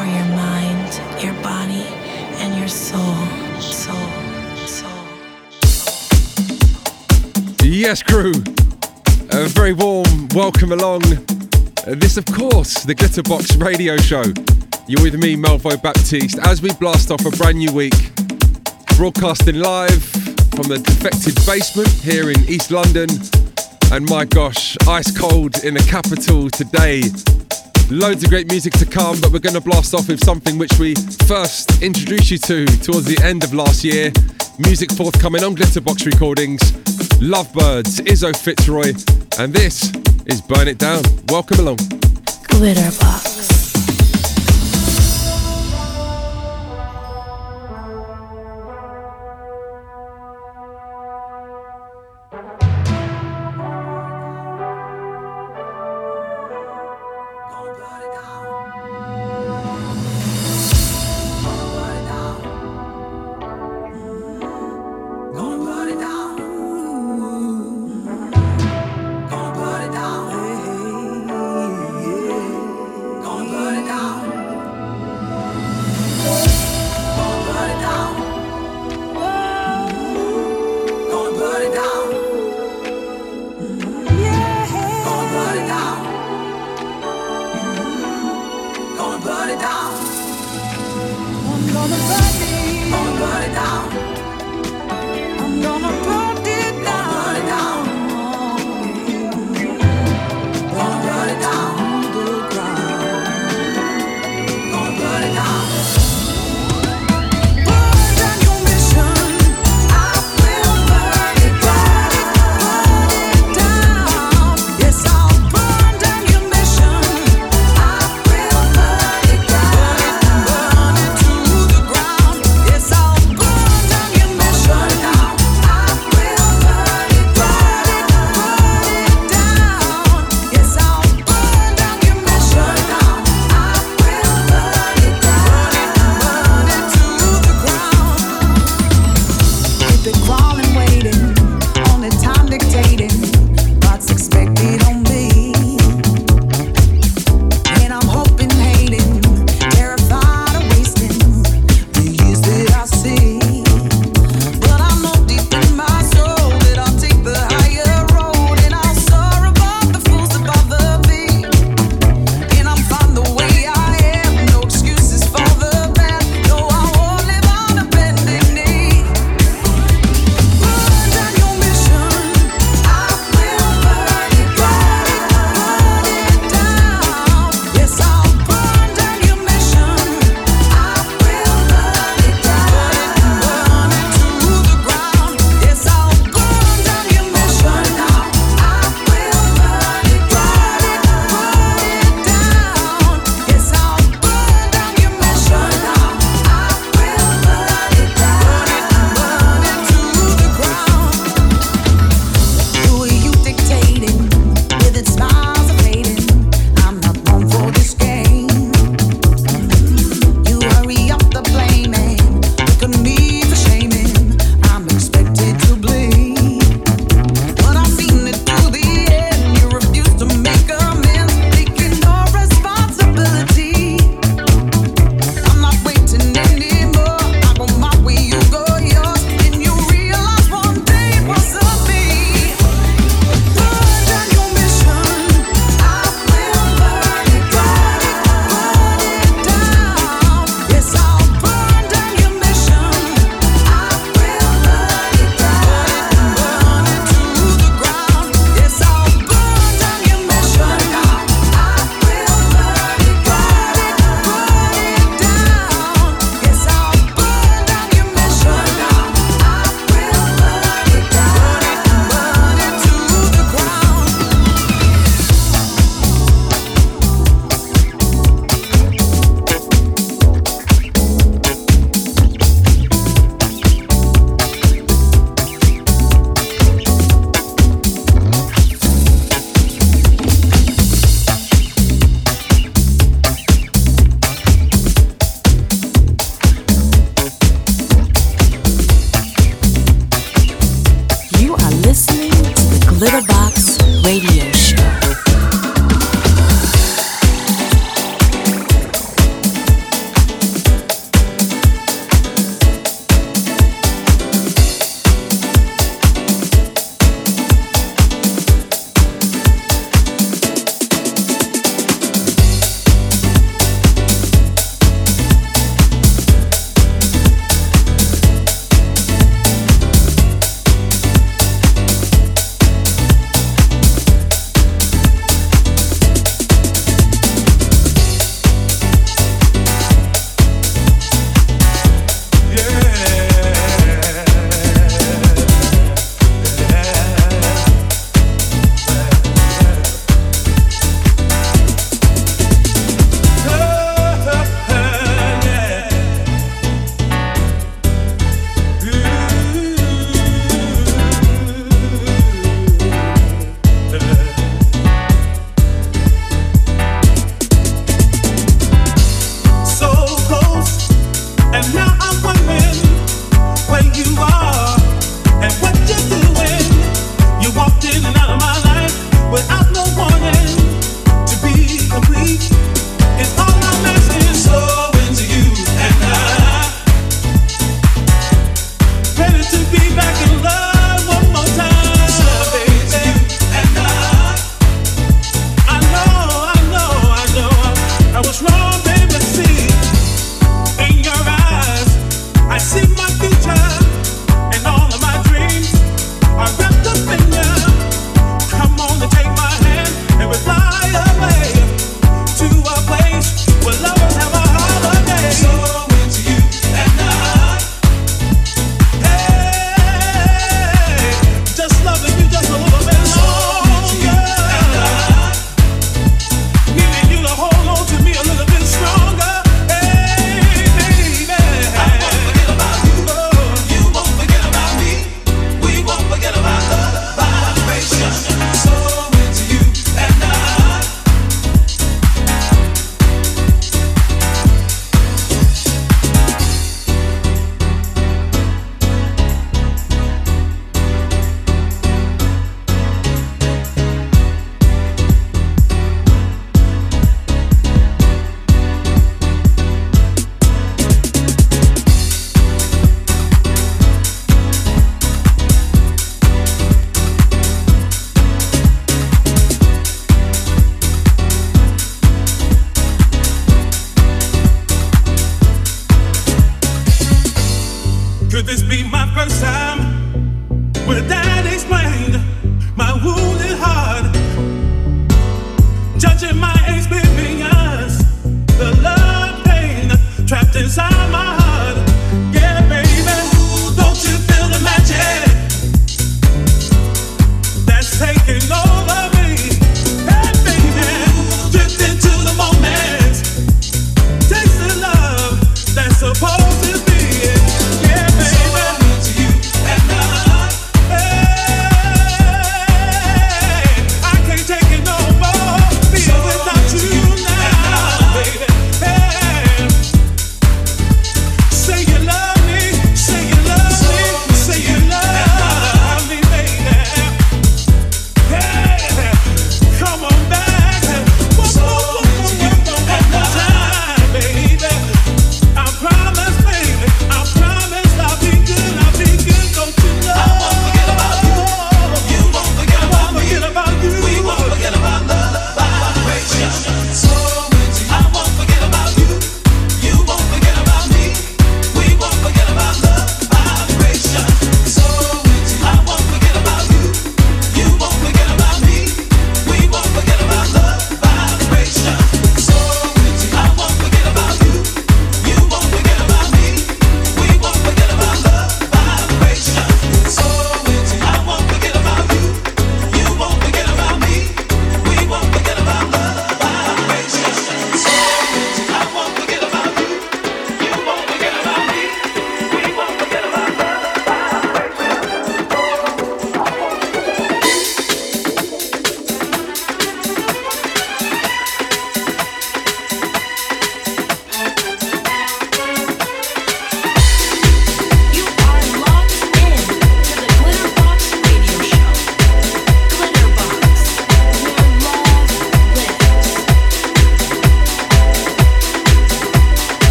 for your mind, your body, and your soul. Soul. Soul. Yes, crew. A very warm welcome along. Uh, This, of course, the Glitterbox radio show. You're with me, Melvo Baptiste, as we blast off a brand new week. Broadcasting live from the defected basement here in East London. And my gosh, ice cold in the capital today. Loads of great music to come, but we're going to blast off with something which we first introduced you to towards the end of last year. Music forthcoming on Glitterbox Recordings, Lovebirds, Izo FitzRoy, and this is Burn It Down. Welcome along. Glitterbox.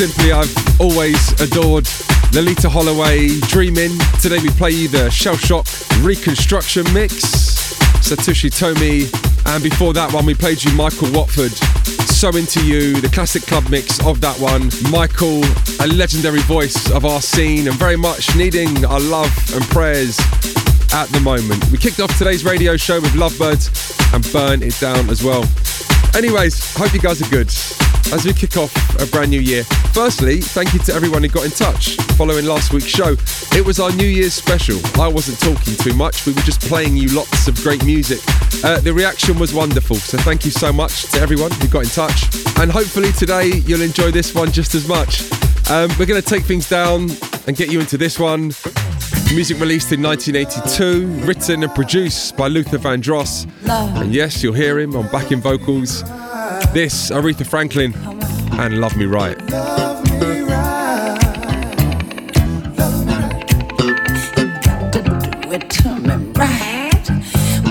Simply, I've always adored Loleatta Holloway, Dreaming. Today we play you the Shell Shock Reconstruction Mix, Satoshi Tomiie, and before that one we played you Michael Watford, So Into You, the classic club mix of that one. Michael, a legendary voice of our scene and very much needing our love and prayers at the moment. We kicked off today's radio show with Lovebirds and Burn It Down as well. Anyways, hope you guys are good as we kick off a brand new year. Firstly, thank you to everyone who got in touch following last week's show. It was our New Year's special. I wasn't talking too much, we were just playing you lots of great music. Uh, the reaction was wonderful, so thank you so much to everyone who got in touch. And hopefully today you'll enjoy this one just as much. Um, we're going to take things down and get you into this one. Music released in 1982, written and produced by Luther Vandross. And yes, you'll hear him on backing vocals. This, Aretha Franklin, and Love Me Right.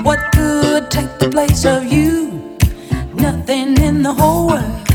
What could take the place of you? Nothing in the whole world.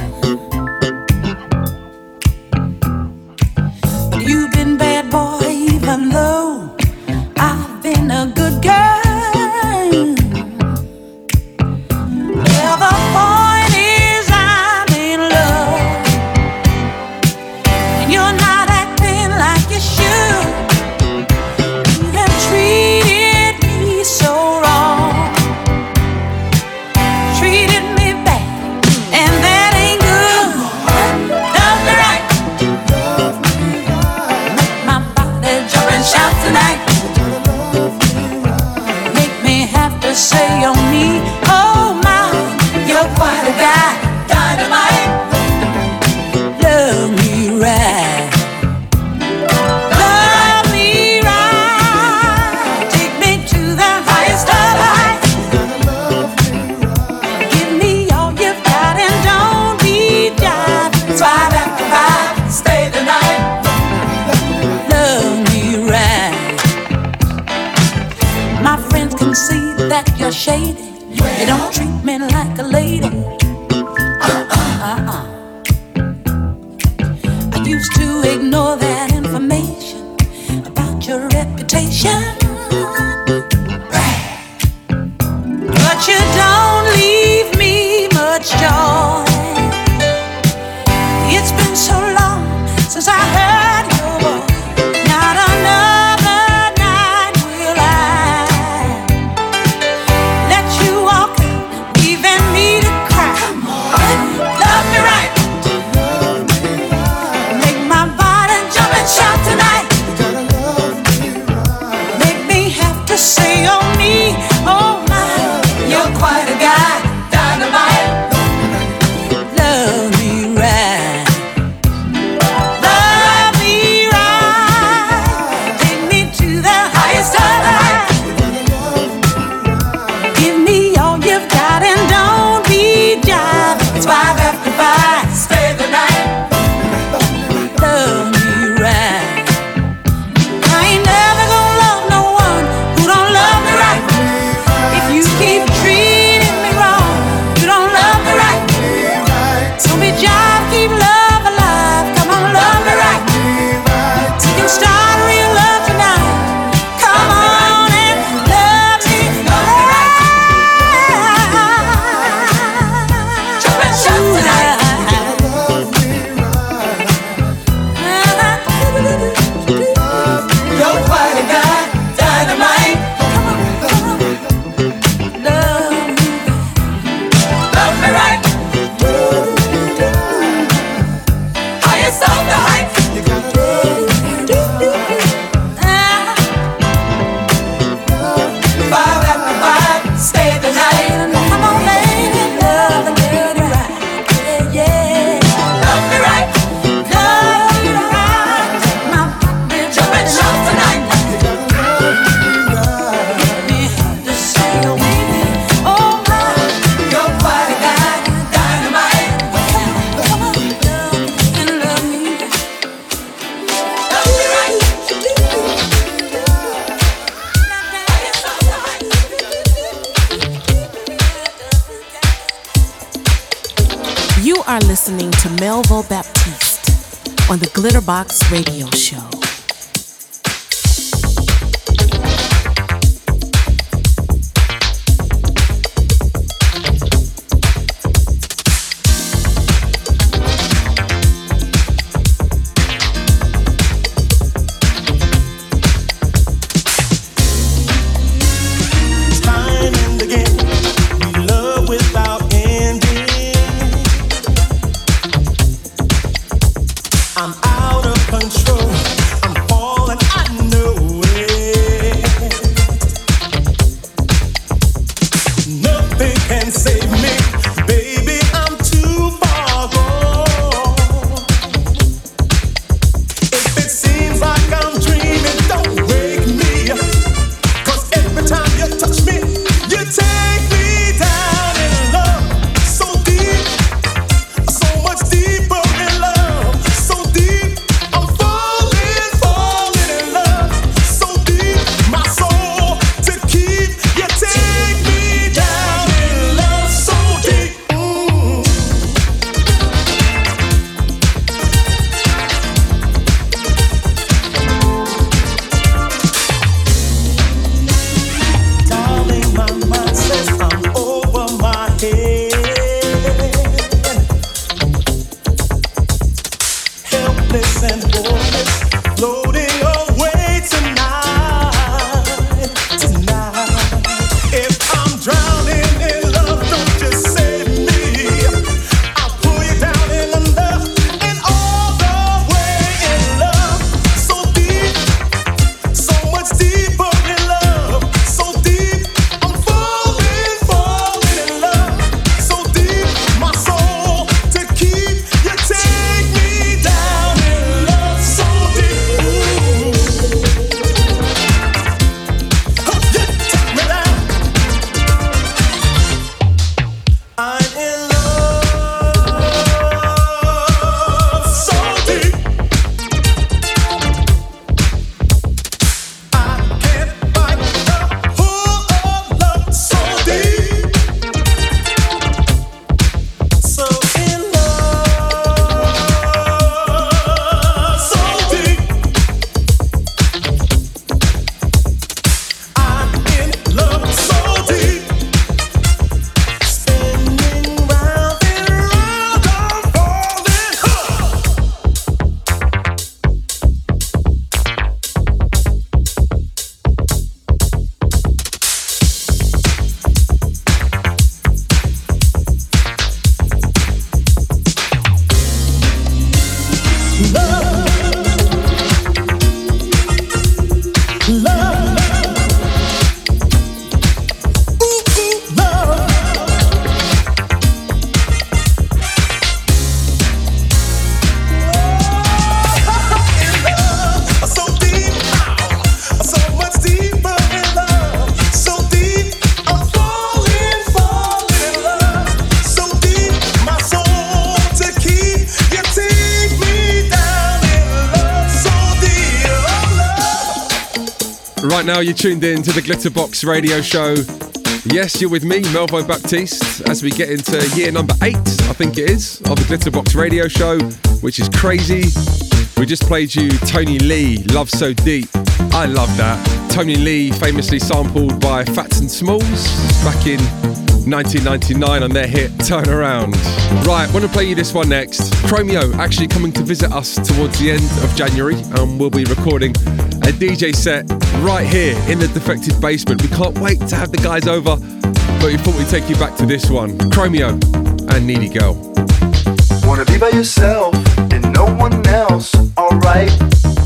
You're tuned in to the Glitterbox radio show. Yes, you're with me, Melvo Baptiste, as we get into year number eight, I think it is, of the Glitterbox radio show, which is crazy. We just played you Toney Lee, Love So Deep. I love that. Toney Lee, famously sampled by Phats and Smalls back in 1999 on their hit Turn Around. Right, want to play you this one next. Chromeo actually coming to visit us towards the end of January, and we'll be recording a DJ set right here in the defected basement. We can't wait to have the guys over, but we we'd take you back to this one Chromeo and Needy Girl. Wanna be by yourself and no one else. Alright.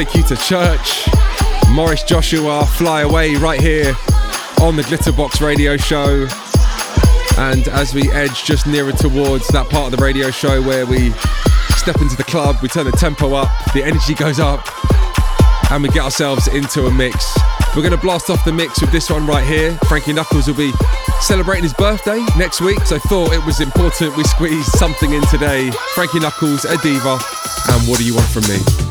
Take you to church, Maurice Joshua, Fly Away, right here on the Glitterbox radio show. And as we edge just nearer towards that part of the radio show where we step into the club, we turn the tempo up, the energy goes up, and we get ourselves into a mix. We're going to blast off the mix with this one right here. Frankie Knuckles will be celebrating his birthday next week, so I thought it was important we squeeze something in today. Frankie Knuckles, a diva, and what do you want from me?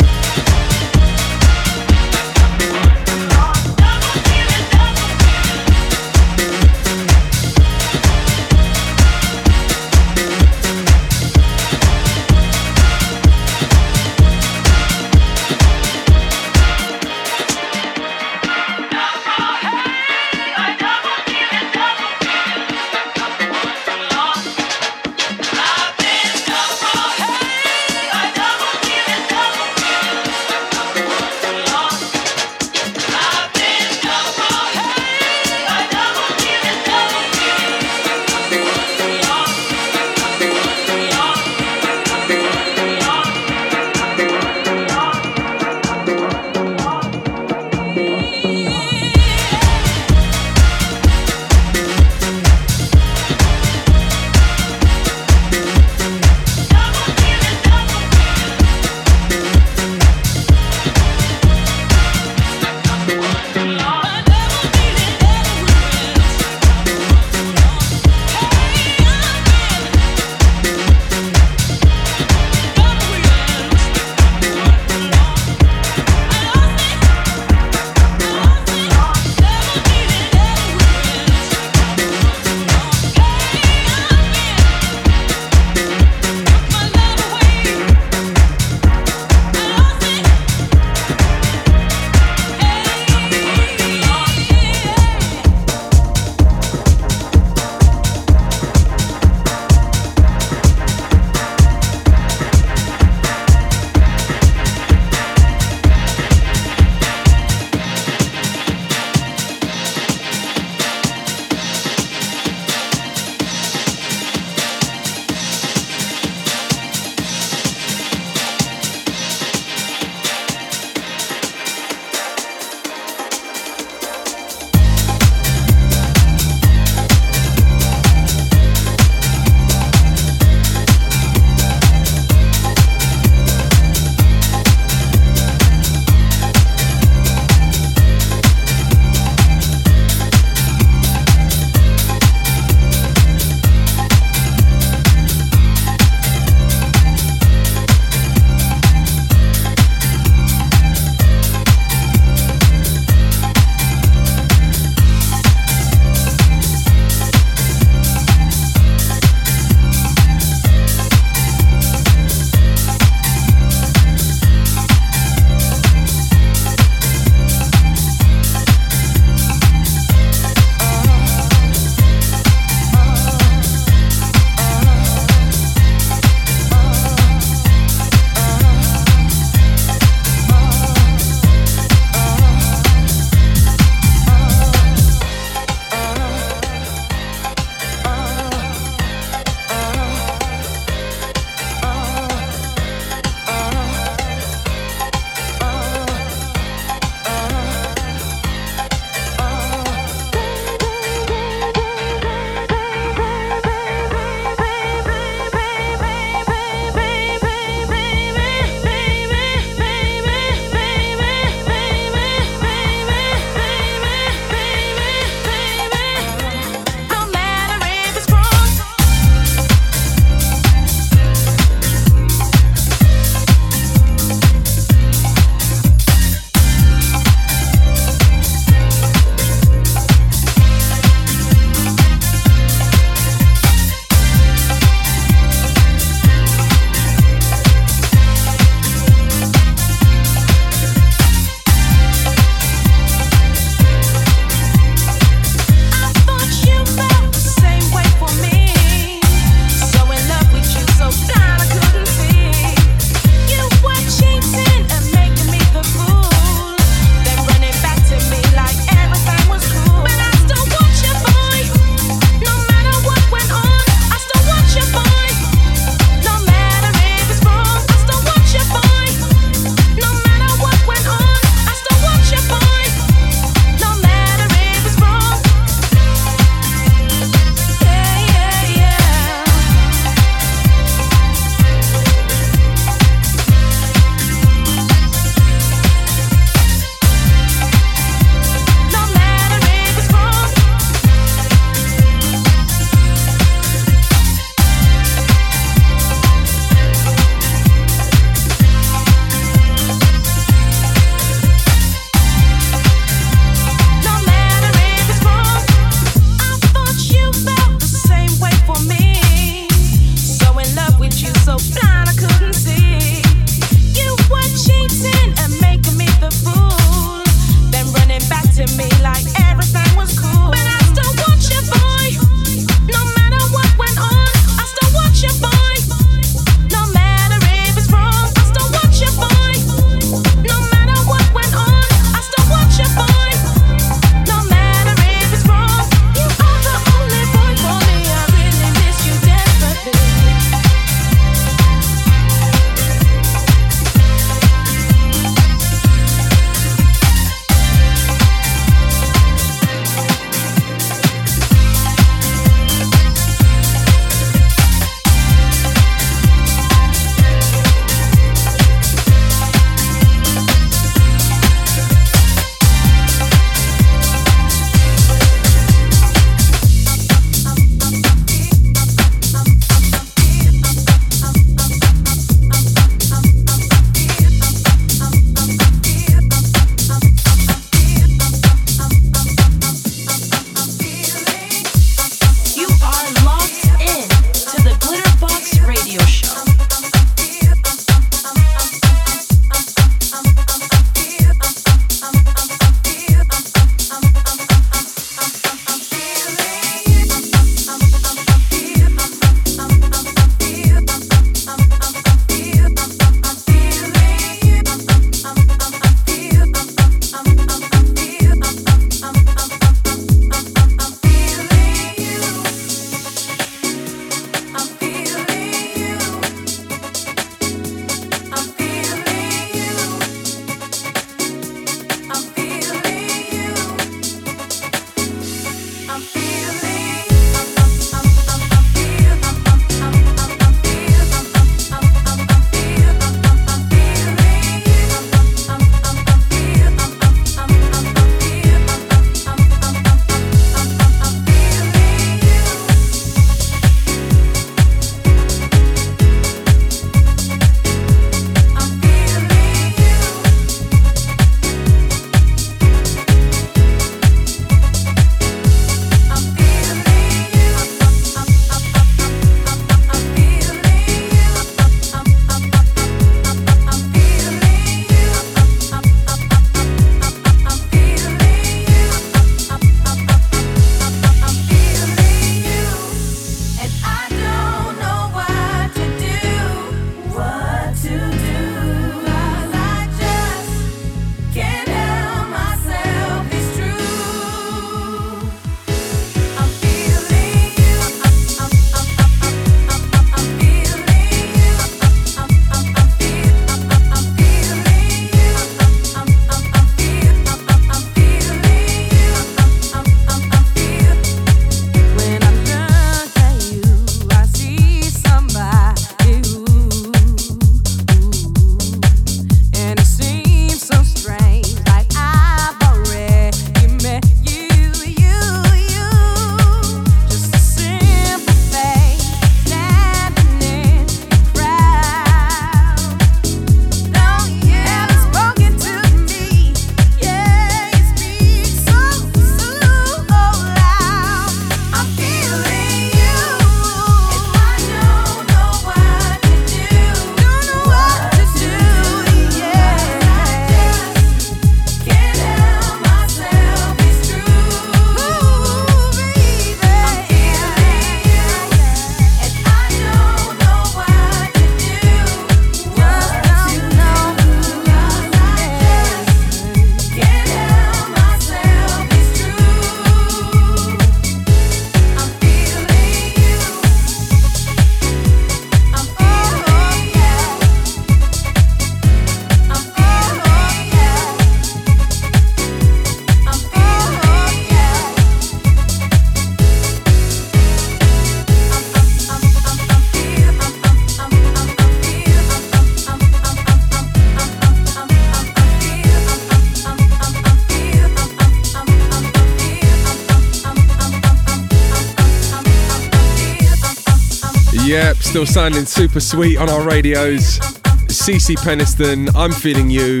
Yep, still sounding super sweet on our radios. CeCe Peniston, I'm Feeling You,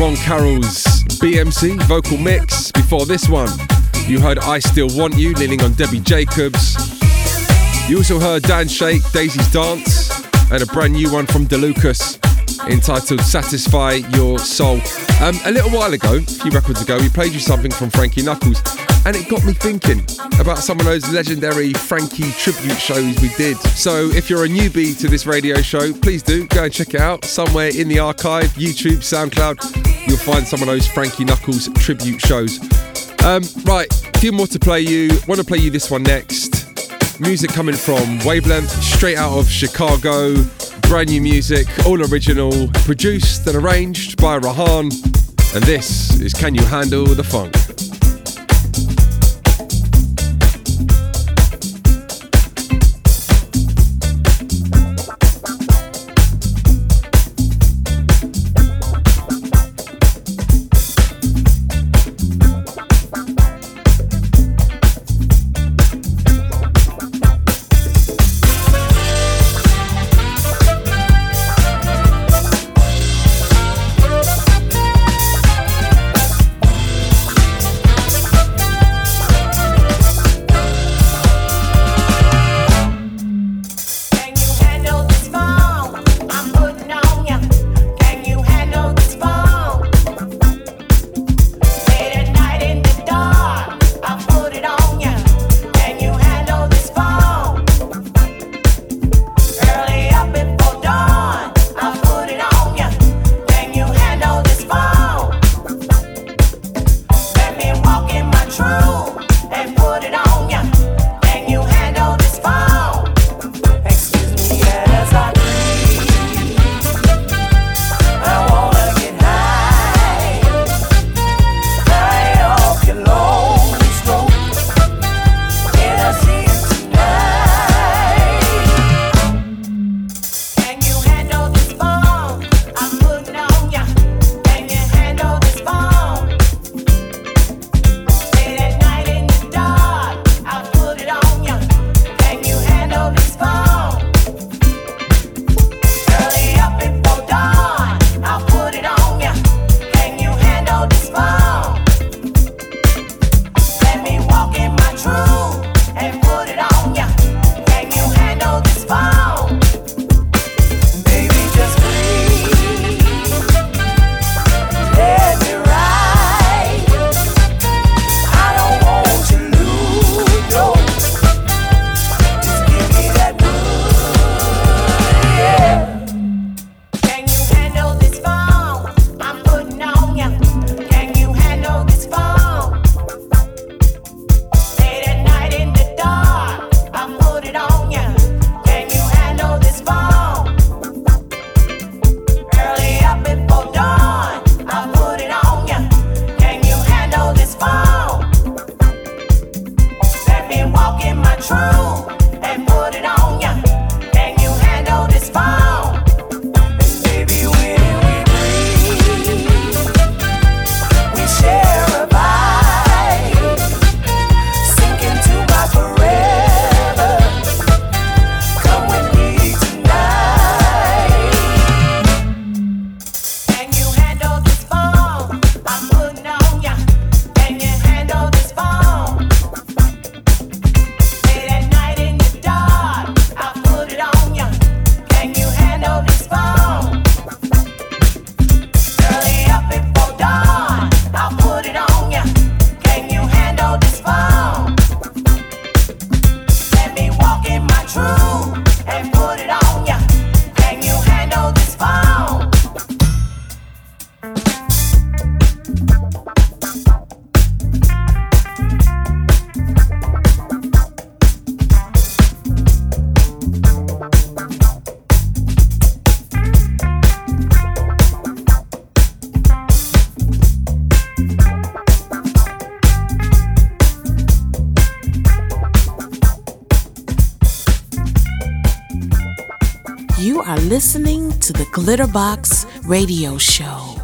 Ron Carroll's BMC vocal mix. Before this one, you heard I Still Want You leaning on Debbie Jacobs. You also heard Dan Shake, Daisy's Dance, and a brand new one from DeLucas entitled Satisfy Your Soul. Um, a little while ago, a few records ago, we played you something from Frankie Knuckles, and it got me thinking about some of those legendary Frankie tribute shows we did. So if you're a newbie to this radio show, please do go and check it out somewhere in the archive, YouTube, SoundCloud. You'll find some of those Frankie Knuckles tribute shows. Um, right, a few more to play you. Want to play you this one next. Music coming from Wavelength, straight out of Chicago. Brand new music, all original, produced and arranged by Rahan. And this is Can You Handle the Funk? Glitterbox Radio Show.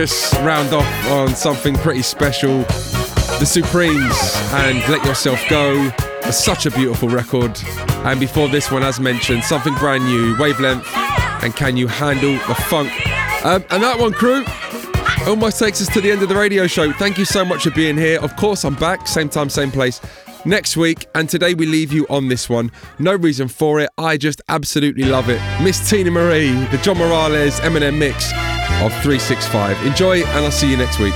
Just round off on something pretty special, The Supremes and Let Yourself Go. Such a beautiful record. And before this one, as mentioned, something brand new, Wavelength, and Can You Handle the Funk? Um, and that one, crew, almost takes us to the end of the radio show. Thank you so much for being here. Of course, I'm back, same time, same place next week. And today we leave you on this one. No reason for it. I just absolutely love it. Miss Teena Marie, the John Morales M+M mix of 365. Enjoy, and I'll see you next week.